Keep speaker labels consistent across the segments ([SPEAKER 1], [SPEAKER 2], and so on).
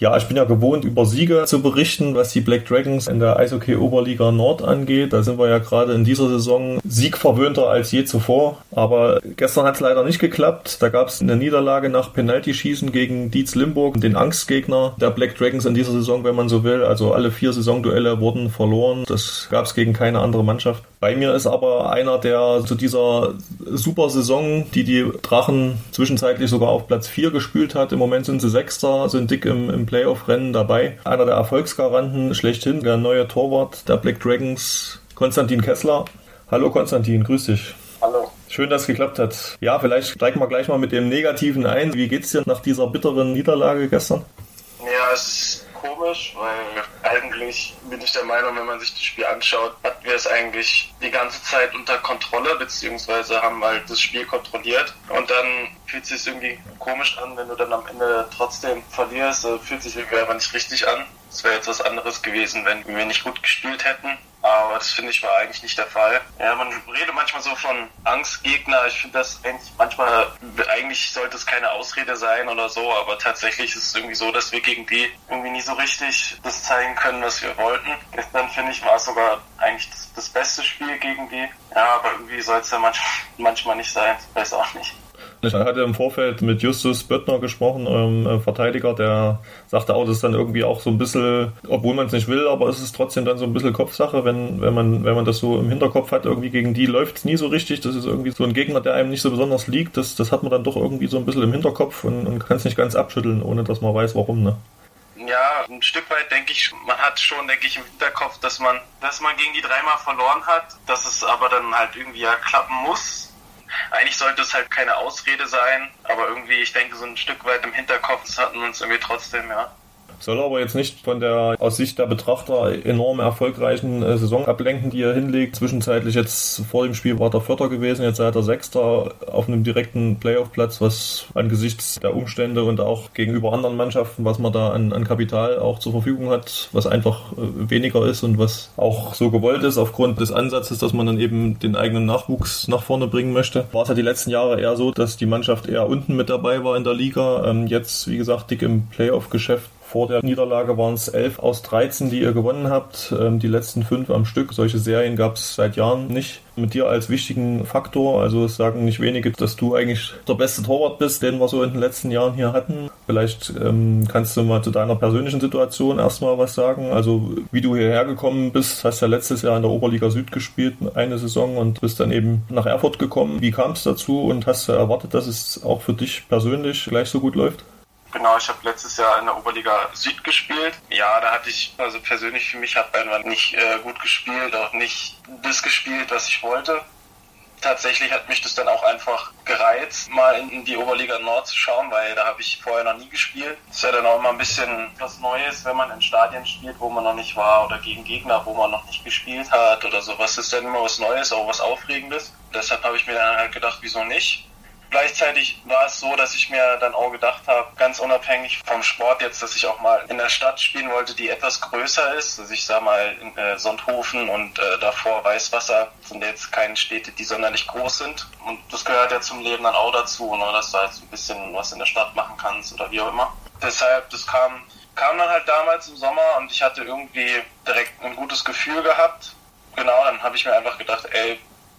[SPEAKER 1] Ja, ich bin ja gewohnt, über Siege zu berichten, was die Black Dragons in der Eishockey Oberliga Nord angeht. Da sind wir ja gerade in dieser Saison siegverwöhnter als je zuvor. Aber gestern hat es leider nicht geklappt. Da gab es eine Niederlage nach Penaltyschießen gegen Dietz Limburg, den Angstgegner der Black Dragons in dieser Saison, wenn man so will. Also alle vier Saisonduelle wurden verloren. Das gab es gegen keine andere Mannschaft. Bei mir ist aber einer, der zu dieser super Saison, die die Drachen zwischenzeitlich sogar auf Platz 4 gespült hat. Im Moment sind sie Sechster, sind dick im, im Playoff-Rennen dabei. Einer der Erfolgsgaranten schlechthin, der neue Torwart der Black Dragons, Konstantin Kessler. Hallo Konstantin, grüß dich.
[SPEAKER 2] Hallo.
[SPEAKER 1] Schön, dass es geklappt hat. Ja, vielleicht steigen wir gleich mal mit dem Negativen ein. Wie geht's dir nach dieser bitteren Niederlage gestern?
[SPEAKER 2] Ja, es ist komisch, weil eigentlich bin ich der Meinung, wenn man sich das Spiel anschaut, hatten wir es eigentlich die ganze Zeit unter Kontrolle, beziehungsweise haben halt das Spiel kontrolliert. Und dann fühlt es sich irgendwie komisch an, wenn du dann am Ende trotzdem verlierst. Fühlt sich irgendwie einfach nicht richtig an. Es wäre jetzt was anderes gewesen, wenn wir nicht gut gespielt hätten. Aber das finde ich war eigentlich nicht der Fall. Ja, man redet manchmal so von Angstgegner. Ich finde das eigentlich manchmal, eigentlich sollte es keine Ausrede sein oder so, aber tatsächlich ist es irgendwie so, dass wir gegen die irgendwie nie so richtig das zeigen können, was wir wollten. Gestern finde ich war es sogar eigentlich das, das, beste Spiel gegen die. Ja, aber irgendwie soll es ja manchmal, manchmal nicht sein. Ich weiß auch nicht.
[SPEAKER 1] Ich hatte im Vorfeld mit Justus Böttner gesprochen, eurem äh, Verteidiger, der sagte auch, das ist dann irgendwie auch so ein bisschen, obwohl man es nicht will, aber es ist trotzdem dann so ein bisschen Kopfsache, wenn, wenn, man, wenn man das so im Hinterkopf hat, irgendwie gegen die läuft es nie so richtig. Das ist irgendwie so ein Gegner, der einem nicht so besonders liegt. Das, das hat man dann doch irgendwie so ein bisschen im Hinterkopf und, und kann es nicht ganz abschütteln, ohne dass man weiß, warum. Ne?
[SPEAKER 2] Ja, ein Stück weit denke ich, man hat schon, denke ich, im Hinterkopf, dass man, dass man gegen die dreimal verloren hat, dass es aber dann halt irgendwie ja klappen muss eigentlich sollte es halt keine Ausrede sein, aber irgendwie, ich denke, so ein Stück weit im Hinterkopf, das hatten uns irgendwie trotzdem, ja.
[SPEAKER 1] Soll aber jetzt nicht von der aus Sicht der Betrachter enorm erfolgreichen äh, Saison ablenken, die er hinlegt. Zwischenzeitlich jetzt vor dem Spiel war der Vierter gewesen, jetzt seid er Sechster auf einem direkten Playoff-Platz, was angesichts der Umstände und auch gegenüber anderen Mannschaften, was man da an, an Kapital auch zur Verfügung hat, was einfach äh, weniger ist und was auch so gewollt ist aufgrund des Ansatzes, dass man dann eben den eigenen Nachwuchs nach vorne bringen möchte. War es ja die letzten Jahre eher so, dass die Mannschaft eher unten mit dabei war in der Liga. Ähm, jetzt, wie gesagt, dick im Playoff-Geschäft vor der Niederlage waren es 11 aus 13, die ihr gewonnen habt. Ähm, die letzten fünf am Stück. Solche Serien gab es seit Jahren nicht. Mit dir als wichtigen Faktor, also es sagen nicht wenige, dass du eigentlich der beste Torwart bist, den wir so in den letzten Jahren hier hatten. Vielleicht ähm, kannst du mal zu deiner persönlichen Situation erstmal was sagen. Also wie du hierher gekommen bist, hast ja letztes Jahr in der Oberliga Süd gespielt, eine Saison und bist dann eben nach Erfurt gekommen. Wie kam es dazu und hast du erwartet, dass es auch für dich persönlich gleich so gut läuft?
[SPEAKER 2] Genau, ich habe letztes Jahr in der Oberliga Süd gespielt. Ja, da hatte ich, also persönlich für mich, habe einfach nicht äh, gut gespielt, auch nicht das gespielt, was ich wollte. Tatsächlich hat mich das dann auch einfach gereizt, mal in die Oberliga Nord zu schauen, weil da habe ich vorher noch nie gespielt. Das ist ja dann auch immer ein bisschen was Neues, wenn man in Stadien spielt, wo man noch nicht war oder gegen Gegner, wo man noch nicht gespielt hat oder sowas. Das ist dann immer was Neues, auch was Aufregendes. Deshalb habe ich mir dann halt gedacht, wieso nicht? Gleichzeitig war es so, dass ich mir dann auch gedacht habe, ganz unabhängig vom Sport jetzt, dass ich auch mal in der Stadt spielen wollte, die etwas größer ist. Also ich sag mal in äh, Sonthofen und äh, davor Weißwasser sind jetzt keine Städte, die sonderlich groß sind. Und das gehört ja zum Leben dann auch dazu, ne, dass du halt so ein bisschen was in der Stadt machen kannst oder wie auch immer. Deshalb, das kam, kam dann halt damals im Sommer und ich hatte irgendwie direkt ein gutes Gefühl gehabt. Genau, dann habe ich mir einfach gedacht, ey,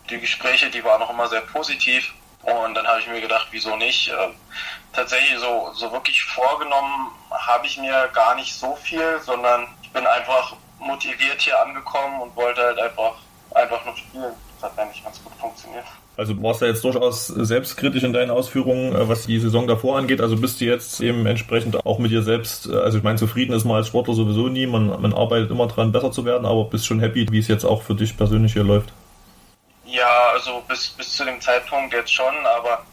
[SPEAKER 2] die Gespräche, die waren auch immer sehr positiv und dann habe ich mir gedacht, wieso nicht? Äh, tatsächlich so, so wirklich vorgenommen habe ich mir gar nicht so viel, sondern ich bin einfach motiviert hier angekommen und wollte halt einfach, einfach nur spielen. Das hat eigentlich ganz gut funktioniert.
[SPEAKER 1] Also du warst ja jetzt durchaus selbstkritisch in deinen Ausführungen, äh, was die Saison davor angeht. Also bist du jetzt eben entsprechend auch mit dir selbst, äh, also ich meine, zufrieden ist man als Sportler sowieso nie. Man, man arbeitet immer dran, besser zu werden, aber bist schon happy, wie es jetzt auch für dich persönlich hier läuft.
[SPEAKER 2] Ja, also bis, bis zu dem Zeitpunkt jetzt schon, aber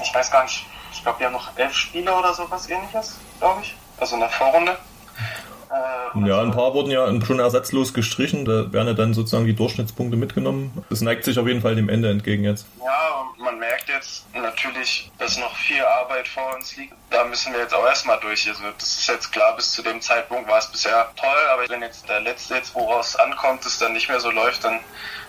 [SPEAKER 2] ich weiß gar nicht, ich glaube, wir haben noch elf Spiele oder sowas ähnliches, glaube ich. Also in der Vorrunde.
[SPEAKER 1] Äh, ja, ein paar wurden ja schon ersatzlos gestrichen. Da werden ja dann sozusagen die Durchschnittspunkte mitgenommen. Es neigt sich auf jeden Fall dem Ende entgegen jetzt.
[SPEAKER 2] Ja, man merkt jetzt natürlich, dass noch viel Arbeit vor uns liegt. Da müssen wir jetzt auch erstmal durch. Also das ist jetzt klar, bis zu dem Zeitpunkt war es bisher toll, aber wenn jetzt der letzte jetzt, woraus ankommt, es dann nicht mehr so läuft, dann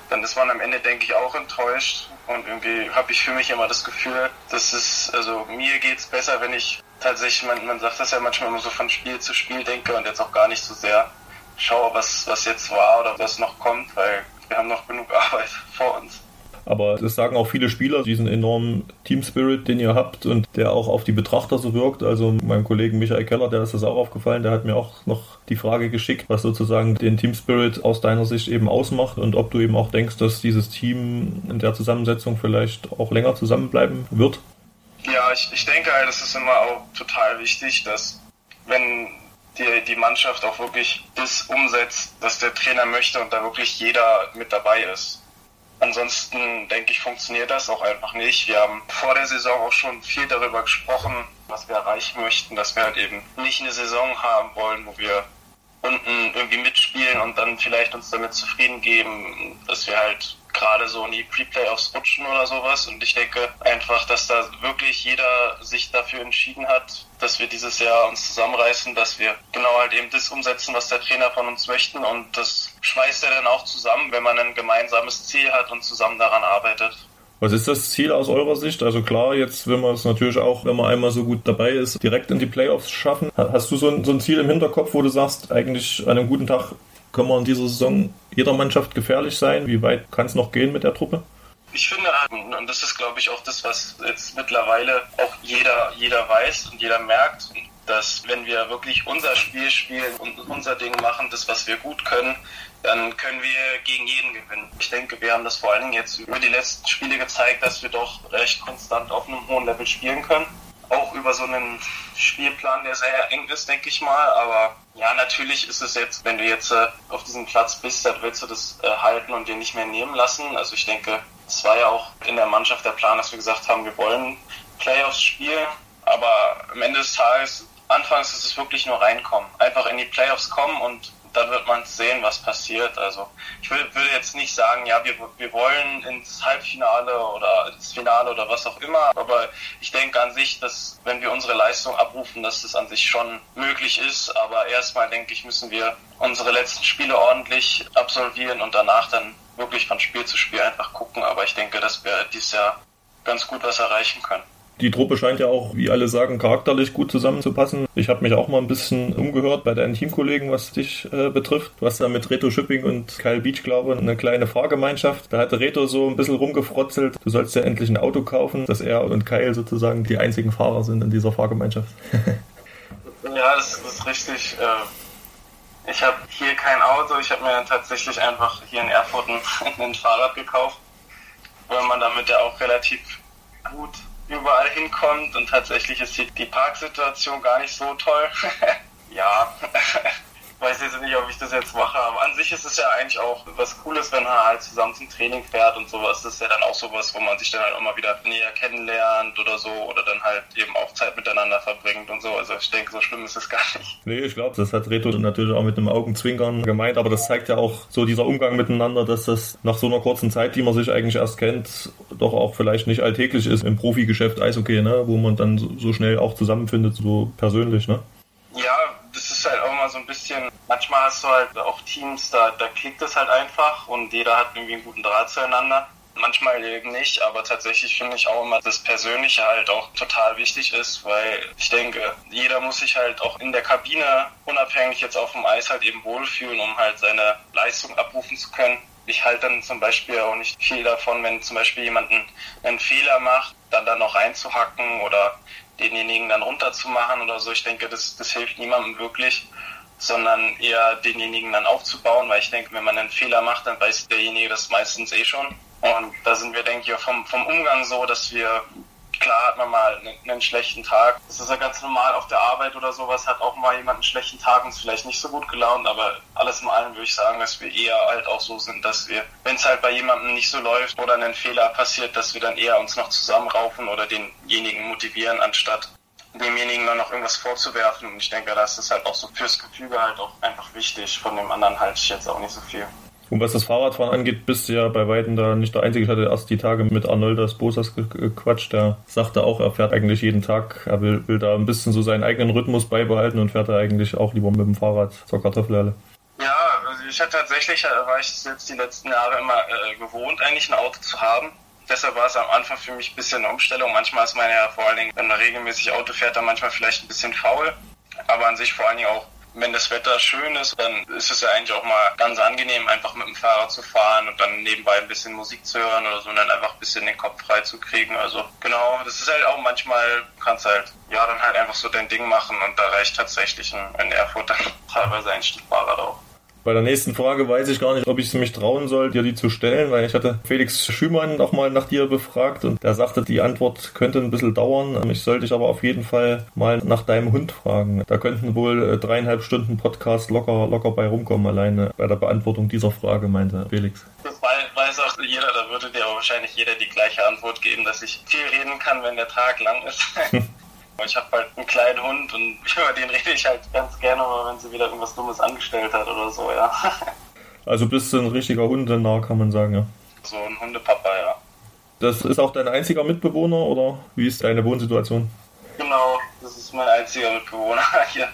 [SPEAKER 2] dann ist man am Ende, denke ich, auch enttäuscht. Und irgendwie habe ich für mich immer das Gefühl, dass es, also mir geht es besser, wenn ich tatsächlich, man, man sagt das ja manchmal immer so von Spiel zu Spiel denke und jetzt auch gar nicht so sehr schaue, was, was jetzt war oder was noch kommt, weil wir haben noch genug Arbeit vor uns.
[SPEAKER 1] Aber das sagen auch viele Spieler, diesen enormen Team Spirit, den ihr habt und der auch auf die Betrachter so wirkt. Also meinem Kollegen Michael Keller, der ist das auch aufgefallen, der hat mir auch noch die Frage geschickt, was sozusagen den Team Spirit aus deiner Sicht eben ausmacht und ob du eben auch denkst, dass dieses Team in der Zusammensetzung vielleicht auch länger zusammenbleiben wird.
[SPEAKER 2] Ja, ich, ich denke halt, es ist immer auch total wichtig, dass wenn die, die Mannschaft auch wirklich das umsetzt, was der Trainer möchte und da wirklich jeder mit dabei ist. Ansonsten denke ich, funktioniert das auch einfach nicht. Wir haben vor der Saison auch schon viel darüber gesprochen, was wir erreichen möchten, dass wir halt eben nicht eine Saison haben wollen, wo wir unten irgendwie mitspielen und dann vielleicht uns damit zufrieden geben, dass wir halt gerade so in die Pre-Playoffs rutschen oder sowas. Und ich denke einfach, dass da wirklich jeder sich dafür entschieden hat, dass wir dieses Jahr uns zusammenreißen, dass wir genau halt eben das umsetzen, was der Trainer von uns möchten. Und das schweißt er dann auch zusammen, wenn man ein gemeinsames Ziel hat und zusammen daran arbeitet.
[SPEAKER 1] Was ist das Ziel aus eurer Sicht? Also klar, jetzt will man es natürlich auch, wenn man einmal so gut dabei ist, direkt in die Playoffs schaffen. Hast du so ein, so ein Ziel im Hinterkopf, wo du sagst, eigentlich an einem guten Tag können wir in dieser Saison jeder Mannschaft gefährlich sein? Wie weit kann es noch gehen mit der Truppe?
[SPEAKER 2] Ich finde, und das ist, glaube ich, auch das, was jetzt mittlerweile auch jeder, jeder weiß und jeder merkt, dass wenn wir wirklich unser Spiel spielen und unser Ding machen, das, was wir gut können, dann können wir gegen jeden gewinnen. Ich denke, wir haben das vor allen Dingen jetzt über die letzten Spiele gezeigt, dass wir doch recht konstant auf einem hohen Level spielen können auch über so einen Spielplan, der sehr eng ist, denke ich mal. Aber ja, natürlich ist es jetzt, wenn du jetzt äh, auf diesem Platz bist, dann willst du das äh, halten und dir nicht mehr nehmen lassen. Also ich denke, es war ja auch in der Mannschaft der Plan, dass wir gesagt haben, wir wollen Playoffs spielen. Aber am Ende des Tages, anfangs ist es wirklich nur reinkommen. Einfach in die Playoffs kommen und dann wird man sehen, was passiert. Also ich will, will jetzt nicht sagen, ja, wir, wir wollen ins Halbfinale oder ins Finale oder was auch immer, aber ich denke an sich, dass wenn wir unsere Leistung abrufen, dass das an sich schon möglich ist. Aber erstmal denke ich, müssen wir unsere letzten Spiele ordentlich absolvieren und danach dann wirklich von Spiel zu Spiel einfach gucken. Aber ich denke, dass wir dieses Jahr ganz gut was erreichen können.
[SPEAKER 1] Die Truppe scheint ja auch, wie alle sagen, charakterlich gut zusammenzupassen. Ich habe mich auch mal ein bisschen umgehört bei deinen Teamkollegen, was dich äh, betrifft. Du hast da mit Reto Shipping und Kyle Beach, glaube ich, eine kleine Fahrgemeinschaft. Da hatte Reto so ein bisschen rumgefrotzelt. Du sollst ja endlich ein Auto kaufen, dass er und Kyle sozusagen die einzigen Fahrer sind in dieser Fahrgemeinschaft.
[SPEAKER 2] ja, das, ist richtig. Äh, ich habe hier kein Auto. Ich habe mir tatsächlich einfach hier in Erfurt ein Fahrrad gekauft, weil man damit ja auch relativ gut überall hinkommt und tatsächlich ist die, die Parksituation gar nicht so toll. ja, weiß jetzt nicht, ob ich das jetzt mache, aber an sich ist es ja eigentlich auch was Cooles, wenn man halt zusammen zum Training fährt und sowas. Das ist ja dann auch sowas, wo man sich dann halt auch mal wieder näher kennenlernt oder so oder dann halt eben auch Zeit miteinander verbringt und so. Also ich denke, so schlimm ist es gar nicht.
[SPEAKER 1] Nee, ich glaube, das hat Reto natürlich auch mit einem Augenzwinkern gemeint, aber das zeigt ja auch so dieser Umgang miteinander, dass das nach so einer kurzen Zeit, die man sich eigentlich erst kennt, doch auch vielleicht nicht alltäglich ist im Profigeschäft Eishockey, ne? wo man dann so schnell auch zusammenfindet, so persönlich. Ne?
[SPEAKER 2] Ja, das ist halt auch immer so ein bisschen, manchmal hast du halt auch Teams, da, da klickt es halt einfach und jeder hat irgendwie einen guten Draht zueinander. Manchmal eben nicht, aber tatsächlich finde ich auch immer, dass Persönliche halt auch total wichtig ist, weil ich denke, jeder muss sich halt auch in der Kabine, unabhängig jetzt auf dem Eis, halt eben wohlfühlen, um halt seine Leistung abrufen zu können. Ich halte dann zum Beispiel auch nicht viel davon, wenn zum Beispiel jemand einen Fehler macht, dann da noch reinzuhacken oder denjenigen dann runterzumachen oder so. Ich denke, das, das hilft niemandem wirklich, sondern eher denjenigen dann aufzubauen, weil ich denke, wenn man einen Fehler macht, dann weiß derjenige das meistens eh schon. Und da sind wir, denke ich, vom, vom Umgang so, dass wir klar hat man mal einen, schlechten Tag. Das ist ja ganz normal auf der Arbeit oder sowas, hat auch mal jemand einen schlechten Tag und ist vielleicht nicht so gut gelaunt, aber alles in allem würde ich sagen, dass wir eher halt auch so sind, dass wir, wenn es halt bei jemandem nicht so läuft oder ein Fehler passiert, dass wir dann eher uns noch zusammenraufen oder denjenigen motivieren, anstatt demjenigen dann noch irgendwas vorzuwerfen. Und ich denke, das ist halt auch so fürs Gefüge halt auch einfach wichtig. Von dem anderen halte ich jetzt auch nicht so viel.
[SPEAKER 1] Und was das Fahrradfahren angeht, bist du ja bei Weitem da nicht der Einzige. Ich hatte erst die Tage mit Arnoldas Bosas gequatscht. Der sagte auch, er fährt eigentlich jeden Tag. Er will, will da ein bisschen so seinen eigenen Rhythmus beibehalten und fährt da eigentlich auch lieber mit dem Fahrrad zur Kartoffelhalle.
[SPEAKER 2] Ja, also ich hatte tatsächlich, äh, war ich jetzt die letzten Jahre immer äh, gewohnt, eigentlich ein Auto zu haben. Deshalb war es am Anfang für mich ein bisschen eine Umstellung. Manchmal ist man ja vor allen Dingen, wenn man regelmäßig Auto fährt, dann manchmal vielleicht ein bisschen faul. Aber an sich vor allen Dingen auch wenn das Wetter schön ist, dann ist es ja eigentlich auch mal ganz angenehm, einfach mit dem Fahrrad zu fahren und dann nebenbei ein bisschen Musik zu hören oder so und dann einfach ein bisschen den Kopf frei zu kriegen. Also genau, das ist halt auch manchmal, kannst halt, ja, dann halt einfach so dein Ding machen und da reicht tatsächlich ein, ein Erfurt dann teilweise ein Stück Fahrrad auch.
[SPEAKER 1] Bei der nächsten Frage weiß ich gar nicht, ob ich es mich trauen soll, dir die zu stellen, weil ich hatte Felix Schümann noch mal nach dir befragt und der sagte, die Antwort könnte ein bisschen dauern. Ich sollte dich aber auf jeden Fall mal nach deinem Hund fragen. Da könnten wohl äh, dreieinhalb Stunden Podcast locker, locker bei rumkommen, alleine bei der Beantwortung dieser Frage, meinte Felix.
[SPEAKER 2] Das weiß auch jeder, da würde dir aber wahrscheinlich jeder die gleiche Antwort geben, dass ich viel reden kann, wenn der Tag lang ist. Ich habe halt einen kleinen Hund und über den rede ich halt ganz gerne mal, wenn sie wieder irgendwas Dummes angestellt hat oder so, ja.
[SPEAKER 1] Also bist du ein richtiger Hundenah, kann man sagen, ja.
[SPEAKER 2] So ein Hundepapa, ja.
[SPEAKER 1] Das ist auch dein einziger Mitbewohner oder wie ist deine Wohnsituation?
[SPEAKER 2] Genau, das ist mein einziger Mitbewohner hier.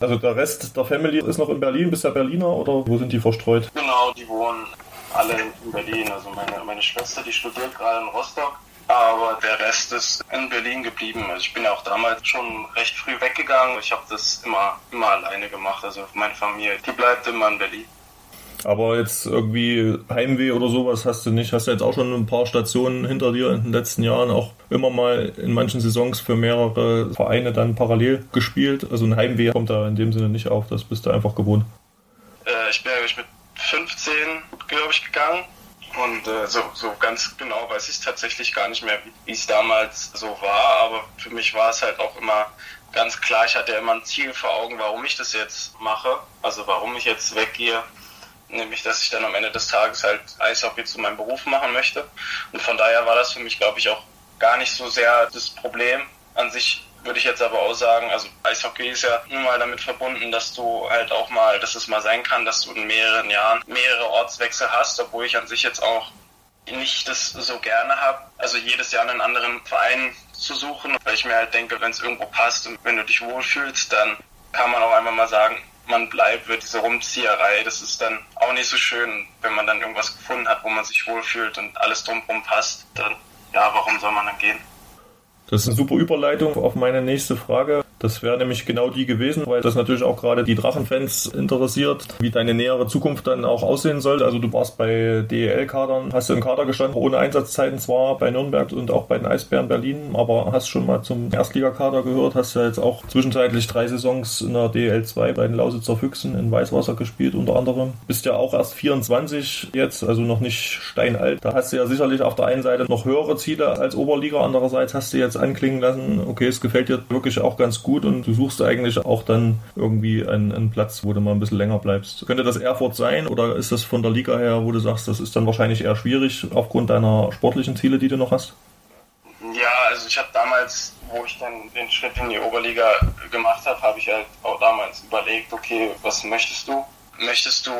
[SPEAKER 1] Also der Rest der Family ist noch in Berlin, bist du Berliner oder wo sind die verstreut?
[SPEAKER 2] Genau, die wohnen alle in Berlin. Also meine, meine Schwester, die studiert gerade in Rostock aber der Rest ist in Berlin geblieben. Also ich bin ja auch damals schon recht früh weggegangen. Ich habe das immer, immer alleine gemacht. Also meine Familie, die bleibt immer in Berlin.
[SPEAKER 1] Aber jetzt irgendwie Heimweh oder sowas hast du nicht. Hast du jetzt auch schon ein paar Stationen hinter dir in den letzten Jahren auch immer mal in manchen Saisons für mehrere Vereine dann parallel gespielt. Also ein Heimweh kommt da in dem Sinne nicht auf. Das bist du einfach gewohnt.
[SPEAKER 2] Äh, ich bin eigentlich mit 15, glaube ich, gegangen und äh, so, so ganz genau weiß ich tatsächlich gar nicht mehr, wie es damals so war. Aber für mich war es halt auch immer ganz klar, ich hatte immer ein Ziel vor Augen, warum ich das jetzt mache. Also warum ich jetzt weggehe. Nämlich, dass ich dann am Ende des Tages halt Eishockey zu meinem Beruf machen möchte. Und von daher war das für mich, glaube ich, auch gar nicht so sehr das Problem. An sich würde ich jetzt aber auch sagen, also Eishockey ist ja nun mal damit verbunden, dass du halt auch mal, dass es mal sein kann, dass du in mehreren Jahren mehrere Ortswechsel hast, obwohl ich an sich jetzt auch nicht das so gerne habe, also jedes Jahr einen anderen Verein zu suchen, weil ich mir halt denke, wenn es irgendwo passt und wenn du dich wohlfühlst, dann kann man auch einfach mal sagen, man bleibt, wird diese Rumzieherei, das ist dann auch nicht so schön, wenn man dann irgendwas gefunden hat, wo man sich wohlfühlt und alles drumherum passt, dann ja, warum soll man dann gehen?
[SPEAKER 1] Das ist eine super Überleitung auf meine nächste Frage. Das wäre nämlich genau die gewesen, weil das natürlich auch gerade die Drachenfans interessiert, wie deine nähere Zukunft dann auch aussehen sollte. Also du warst bei DEL-Kadern, hast du im Kader gestanden, ohne Einsatzzeiten zwar bei Nürnberg und auch bei den Eisbären Berlin, aber hast schon mal zum Erstligakader gehört, hast ja jetzt auch zwischenzeitlich drei Saisons in der DEL 2 bei den Lausitzer Füchsen in Weißwasser gespielt unter anderem. Bist ja auch erst 24 jetzt, also noch nicht steinalt. Da hast du ja sicherlich auf der einen Seite noch höhere Ziele als Oberliga, andererseits hast du jetzt anklingen lassen, okay, es gefällt dir wirklich auch ganz gut gut und du suchst eigentlich auch dann irgendwie einen, einen Platz, wo du mal ein bisschen länger bleibst. Könnte das Erfurt sein oder ist das von der Liga her, wo du sagst, das ist dann wahrscheinlich eher schwierig aufgrund deiner sportlichen Ziele, die du noch hast?
[SPEAKER 2] Ja, also ich habe damals, wo ich dann den Schritt in die Oberliga gemacht habe, habe ich halt auch damals überlegt, okay, was möchtest du? Möchtest du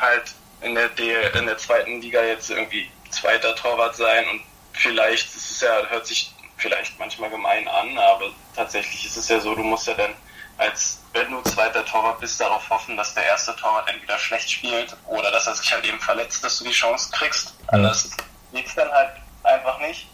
[SPEAKER 2] halt in der, D in der zweiten Liga jetzt irgendwie zweiter Torwart sein und vielleicht, das ist ja, hört sich vielleicht manchmal gemein an, aber tatsächlich ist es ja so, du musst ja dann als wenn du zweiter Torwart bist, darauf hoffen, dass der erste Torwart entweder schlecht spielt oder dass er sich halt eben verletzt, dass du die Chance kriegst. Anders geht's dann halt einfach nicht.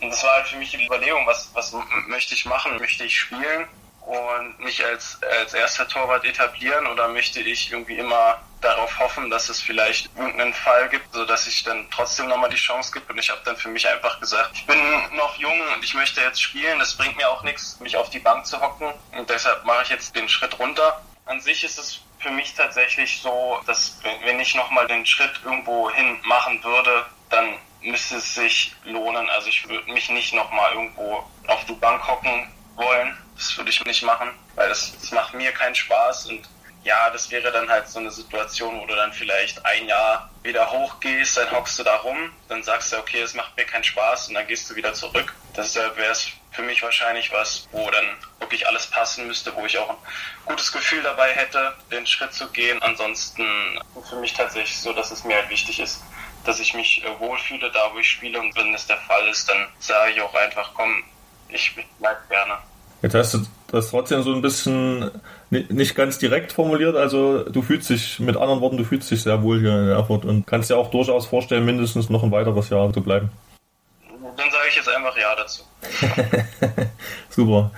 [SPEAKER 2] Und das war halt für mich die Überlegung, was, was möchte ich machen? Möchte ich spielen? und mich als, als erster Torwart etablieren oder möchte ich irgendwie immer darauf hoffen, dass es vielleicht irgendeinen Fall gibt, sodass ich dann trotzdem nochmal die Chance gibt und ich habe dann für mich einfach gesagt, ich bin noch jung und ich möchte jetzt spielen, das bringt mir auch nichts, mich auf die Bank zu hocken und deshalb mache ich jetzt den Schritt runter. An sich ist es für mich tatsächlich so, dass wenn ich nochmal den Schritt irgendwo hin machen würde, dann müsste es sich lohnen. Also ich würde mich nicht nochmal irgendwo auf die Bank hocken wollen, das würde ich nicht machen, weil das, das macht mir keinen Spaß und ja, das wäre dann halt so eine Situation, wo du dann vielleicht ein Jahr wieder hochgehst, dann hockst du da rum, dann sagst du, okay, es macht mir keinen Spaß und dann gehst du wieder zurück. Das wäre es für mich wahrscheinlich was, wo dann wirklich alles passen müsste, wo ich auch ein gutes Gefühl dabei hätte, den Schritt zu gehen. Ansonsten für mich tatsächlich so, dass es mir halt wichtig ist, dass ich mich äh, wohlfühle da, wo ich spiele. Und wenn es der Fall ist, dann sage ich auch einfach, komm, ich bleib gerne.
[SPEAKER 1] Jetzt hast du das trotzdem so ein bisschen nicht ganz direkt formuliert. Also du fühlst dich, mit anderen Worten, du fühlst dich sehr wohl hier in Erfurt und kannst dir auch durchaus vorstellen, mindestens noch ein weiteres Jahr zu bleiben.
[SPEAKER 2] Dann sage ich jetzt einfach Ja dazu.
[SPEAKER 1] Super.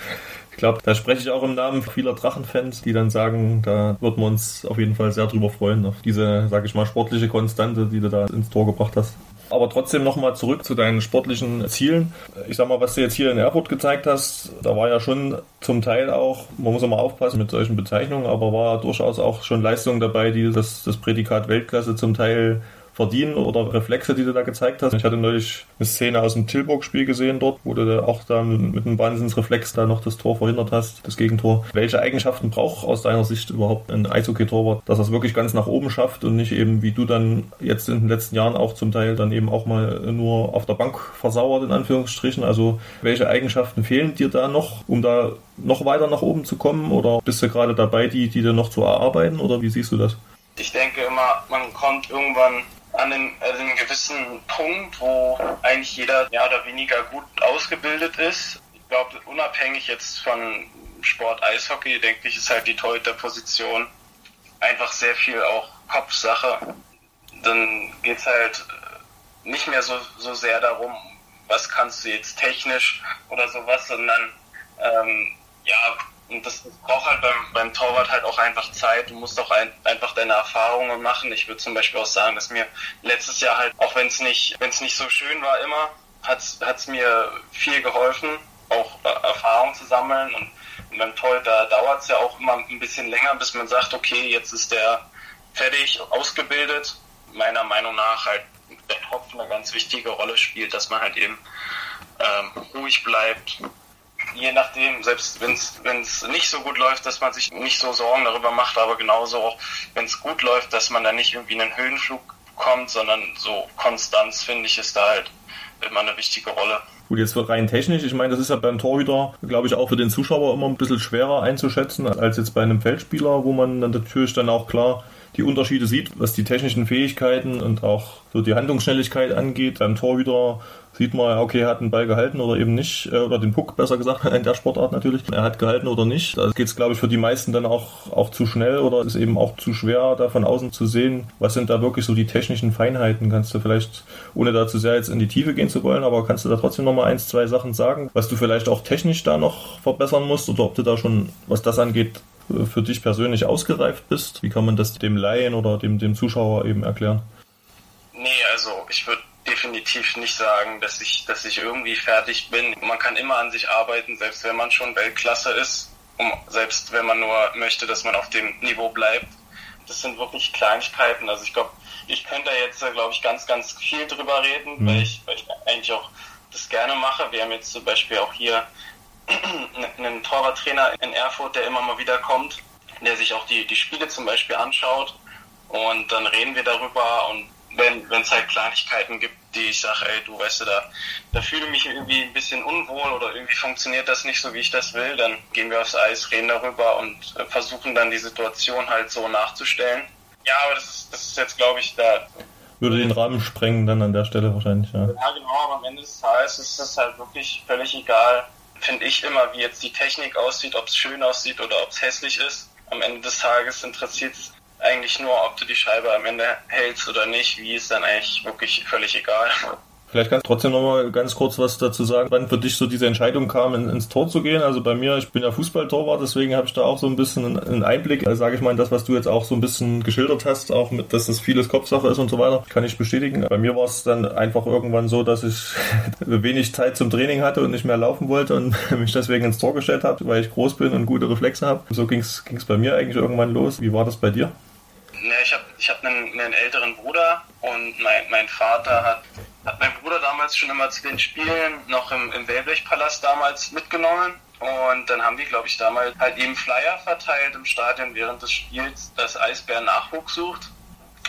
[SPEAKER 1] Ich glaube, da spreche ich auch im Namen vieler Drachenfans, die dann sagen, da würden wir uns auf jeden Fall sehr drüber freuen, auf diese, sage ich mal, sportliche Konstante, die du da ins Tor gebracht hast. Aber trotzdem nochmal zurück zu deinen sportlichen Zielen. Ich sag mal, was du jetzt hier in Erfurt gezeigt hast, da war ja schon zum Teil auch, man muss immer aufpassen mit solchen Bezeichnungen, aber war durchaus auch schon Leistung dabei, die das, das Prädikat Weltklasse zum Teil verdienen oder Reflexe, die du da gezeigt hast. Ich hatte neulich eine Szene aus dem Tilburg-Spiel gesehen dort, wo du auch da mit einem Wahnsinnsreflex da noch das Tor verhindert hast, das Gegentor. Welche Eigenschaften braucht aus deiner Sicht überhaupt ein Eishockey-Torwart, dass er es wirklich ganz nach oben schafft und nicht eben wie du dann jetzt in den letzten Jahren auch zum Teil dann eben auch mal nur auf der Bank versauert, in Anführungsstrichen. Also welche Eigenschaften fehlen dir da noch, um da noch weiter nach oben zu kommen? Oder bist du gerade dabei, die, die dir noch zu erarbeiten? Oder wie siehst du das?
[SPEAKER 2] Ich denke immer, man kommt irgendwann an einem, also einem gewissen Punkt, wo eigentlich jeder mehr oder weniger gut ausgebildet ist. Ich glaube, unabhängig jetzt von Sport Eishockey, denke ich, ist halt die Torhüter-Position einfach sehr viel auch Kopfsache. Dann geht es halt nicht mehr so, so sehr darum, was kannst du jetzt technisch oder sowas, sondern ähm, ja, und das, braucht halt beim, beim Torwart halt auch einfach Zeit. Du musst auch ein, einfach deine Erfahrungen machen. Ich würde zum Beispiel auch sagen, dass mir letztes Jahr halt, auch wenn es nicht, wenn es nicht so schön war immer, hat es mir viel geholfen, auch äh, Erfahrung zu sammeln. Und, und beim Torhüter da dauert es ja auch immer ein bisschen länger, bis man sagt, okay, jetzt ist der fertig, ausgebildet. Meiner Meinung nach halt der Kopf eine ganz wichtige Rolle spielt, dass man halt eben ähm, ruhig bleibt, je nachdem, selbst wenn es nicht so gut läuft, dass man sich nicht so Sorgen darüber macht, aber genauso auch, wenn es gut läuft, dass man dann nicht irgendwie einen Höhenflug bekommt, sondern so Konstanz, finde ich, ist da halt immer eine wichtige Rolle.
[SPEAKER 1] Gut, jetzt rein technisch, ich meine, das ist ja beim Torhüter, glaube ich, auch für den Zuschauer immer ein bisschen schwerer einzuschätzen, als jetzt bei einem Feldspieler, wo man dann natürlich dann auch klar die Unterschiede sieht, was die technischen Fähigkeiten und auch so die Handlungsschnelligkeit angeht. Beim Torhüter sieht man, okay, er hat den Ball gehalten oder eben nicht, äh, oder den Puck besser gesagt, in der Sportart natürlich. Er hat gehalten oder nicht. Da geht es, glaube ich, für die meisten dann auch, auch zu schnell oder ist eben auch zu schwer, da von außen zu sehen, was sind da wirklich so die technischen Feinheiten. Kannst du vielleicht, ohne da zu sehr jetzt in die Tiefe gehen zu wollen, aber kannst du da trotzdem nochmal eins, zwei Sachen sagen, was du vielleicht auch technisch da noch verbessern musst oder ob du da schon, was das angeht, für dich persönlich ausgereift bist? Wie kann man das dem Laien oder dem, dem Zuschauer eben erklären?
[SPEAKER 2] Nee, also ich würde definitiv nicht sagen, dass ich, dass ich irgendwie fertig bin. Man kann immer an sich arbeiten, selbst wenn man schon Weltklasse ist, um, selbst wenn man nur möchte, dass man auf dem Niveau bleibt. Das sind wirklich Kleinigkeiten. Also ich glaube, ich könnte da jetzt, glaube ich, ganz, ganz viel drüber reden, mhm. weil, ich, weil ich eigentlich auch das gerne mache. Wir haben jetzt zum Beispiel auch hier einen Torwarttrainer in Erfurt, der immer mal wieder kommt, der sich auch die, die Spiele zum Beispiel anschaut. Und dann reden wir darüber und wenn es halt Kleinigkeiten gibt, die ich sage, ey, du weißt du, da, da fühle ich mich irgendwie ein bisschen unwohl oder irgendwie funktioniert das nicht so, wie ich das will, dann gehen wir aufs Eis, reden darüber und äh, versuchen dann die Situation halt so nachzustellen. Ja, aber das ist, das ist jetzt, glaube ich, da.
[SPEAKER 1] Würde den Rahmen sprengen dann an der Stelle wahrscheinlich, ja.
[SPEAKER 2] Ja, genau, aber am Ende des Tages ist es halt wirklich völlig egal, finde ich immer, wie jetzt die Technik aussieht, ob es schön aussieht oder ob es hässlich ist. Am Ende des Tages interessiert es eigentlich nur, ob du die Scheibe am Ende hältst oder nicht. Wie ist dann eigentlich wirklich völlig egal.
[SPEAKER 1] Vielleicht kannst du trotzdem noch mal ganz kurz was dazu sagen, wann für dich so diese Entscheidung kam, in, ins Tor zu gehen. Also bei mir, ich bin ja Fußballtorwart, deswegen habe ich da auch so ein bisschen einen Einblick. Also sage ich mal, das, was du jetzt auch so ein bisschen geschildert hast, auch mit, dass das vieles Kopfsache ist und so weiter, kann ich bestätigen. Bei mir war es dann einfach irgendwann so, dass ich wenig Zeit zum Training hatte und nicht mehr laufen wollte und mich deswegen ins Tor gestellt habe, weil ich groß bin und gute Reflexe habe. So ging es bei mir eigentlich irgendwann los. Wie war das bei dir?
[SPEAKER 2] Ja, ich habe ich hab einen, einen älteren Bruder und mein, mein Vater hat hat mein Bruder damals schon immer zu den Spielen noch im, im Wellblechpalast damals mitgenommen. Und dann haben die, glaube ich, damals halt eben Flyer verteilt im Stadion während des Spiels, dass Eisbär Nachwuchs sucht.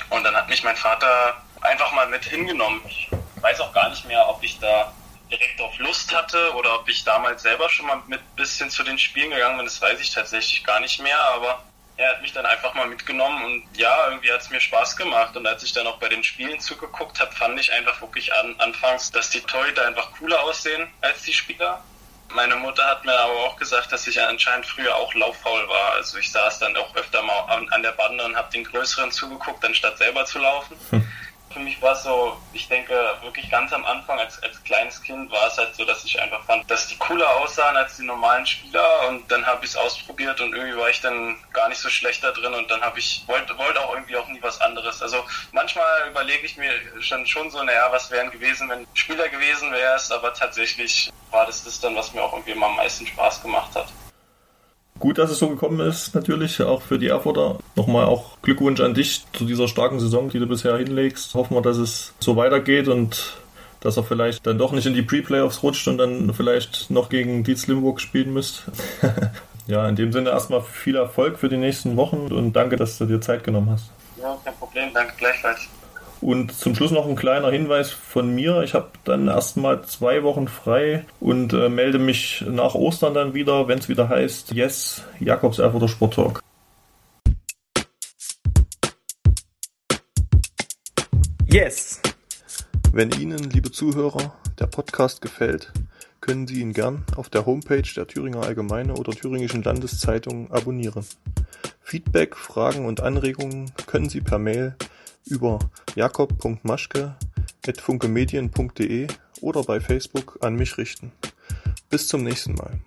[SPEAKER 2] Und dann hat mich mein Vater einfach mal mit hingenommen. Ich weiß auch gar nicht mehr, ob ich da direkt auf Lust hatte oder ob ich damals selber schon mal mit bisschen zu den Spielen gegangen bin, das weiß ich tatsächlich gar nicht mehr, aber er hat mich dann einfach mal mitgenommen und ja, irgendwie hat es mir Spaß gemacht. Und als ich dann auch bei den Spielen zugeguckt habe, fand ich einfach wirklich an, anfangs, dass die Torhüter einfach cooler aussehen als die Spieler. Meine Mutter hat mir aber auch gesagt, dass ich anscheinend früher auch lauffaul war. Also ich saß dann auch öfter mal an, an der Bande und habe den Größeren zugeguckt, anstatt selber zu laufen. Hm für mich war es so, ich denke wirklich ganz am Anfang als, als kleines Kind war es halt so, dass ich einfach fand, dass die cooler aussahen als die normalen Spieler und dann habe ich es ausprobiert und irgendwie war ich dann gar nicht so schlecht da drin und dann habe ich, wollte wollt auch irgendwie auch nie was anderes. Also manchmal überlege ich mir schon, schon so, naja, was wären gewesen, wenn Spieler gewesen wärst, aber tatsächlich war das das dann, was mir auch irgendwie immer am meisten Spaß gemacht hat.
[SPEAKER 1] Gut, dass es so gekommen ist, natürlich, auch für die Erfurter. Nochmal auch Glückwunsch an dich zu dieser starken Saison, die du bisher hinlegst. Hoffen wir, dass es so weitergeht und dass er vielleicht dann doch nicht in die Pre-Playoffs rutscht und dann vielleicht noch gegen Dietz Limburg spielen müsst. ja, in dem Sinne erstmal viel Erfolg für die nächsten Wochen und danke, dass du dir Zeit genommen hast.
[SPEAKER 2] Ja, kein Problem, danke gleichfalls.
[SPEAKER 1] Und zum Schluss noch ein kleiner Hinweis von mir. Ich habe dann erstmal zwei Wochen frei und äh, melde mich nach Ostern dann wieder, wenn es wieder heißt, yes, Jakobs Erfurter Sport Talk. Yes! Wenn Ihnen, liebe Zuhörer, der Podcast gefällt, können Sie ihn gern auf der Homepage der Thüringer Allgemeine oder Thüringischen Landeszeitung abonnieren. Feedback, Fragen und Anregungen können Sie per Mail über jakob.maschke@funkemedien.de oder bei Facebook an mich richten. Bis zum nächsten Mal.